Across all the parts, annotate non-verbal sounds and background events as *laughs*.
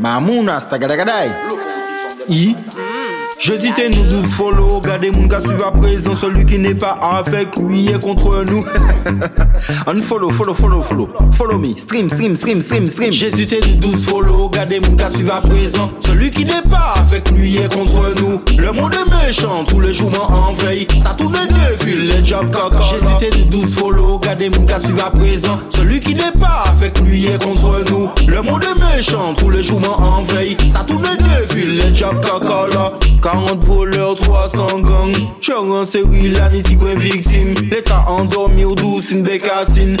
Mamouna, stagadagadai. I. J'hésitais nous douze follow, regardez mon gars suivre à présent, celui qui n'est pas avec lui est contre nous. *laughs* Unfollow, follow, follow, follow, follow me, stream, stream, stream, stream, stream. J'hésitais nous douze follow, regardez mon gars suivre à présent, celui qui n'est pas avec lui est contre nous. Le monde est méchant, tous les jours m'en veille, ça tourne les caca. J'hésitais nous douze follow, regardez mon gars suivre à présent, celui qui n'est pas avec lui est contre nous. Le monde est méchant, tous les jours m'en veille, ça tourne deux fils, les jobs caca là. 40 voleurs, 300 gangs Cheur en série, la victime L'État endormi ou douce, une bécassine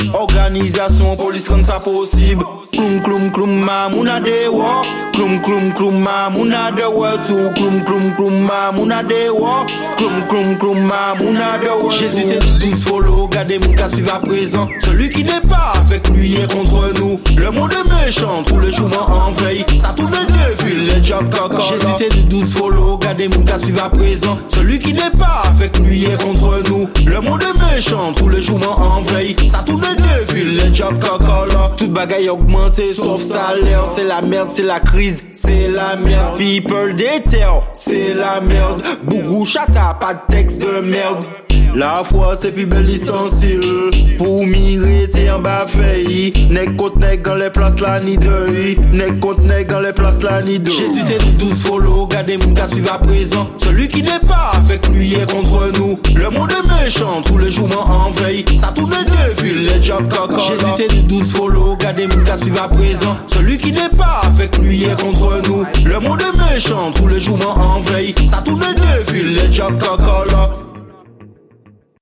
Organisation, police rend ça possible. Kloum kloum kloum mamouna de wa Kloum kloum kloum mamouna de wa tout Kloum kloum kloum mamouna de wa Kloum kloum kloum mamouna de wa Jésus t'es tous follow, regardez mon cas suivre à présent. Celui qui n'est pas avec lui est contre nous. Le monde est méchant, tous les jours m'en veille. Ça tourne deux fils, les jobs caca Jésus t'es douce follow, Celui qui n'est pas avec lui est contre nous. Le monde est méchant, tous les jours m'en veille. Ça tourne deux fils, les jobs caca là. Toute bagaille augmentée, sauf salaire. C'est la merde, c'est la crise, c'est la merde. People déter, c'est la merde. Bougou chata, pas de texte de merde la foi c'est plus bel ustensile Pour mirer t'es en bas feuille contre nèg dans les places là ni deuil. Nèg contre nèg dans les places là ni deux Jésus t'es douze follow. Gardez mon gars suivre à présent. Celui qui n'est pas avec lui est contre nous. Le monde méchant tous les jours m'en veille Ça tourne deux fils les jobs caca Jésus t'es douze follow. Gardez mon gars suivre à présent. Celui qui n'est pas avec lui est contre nous. Le monde est méchant tous les jours m'en veille Ça tourne deux fils les jobs caca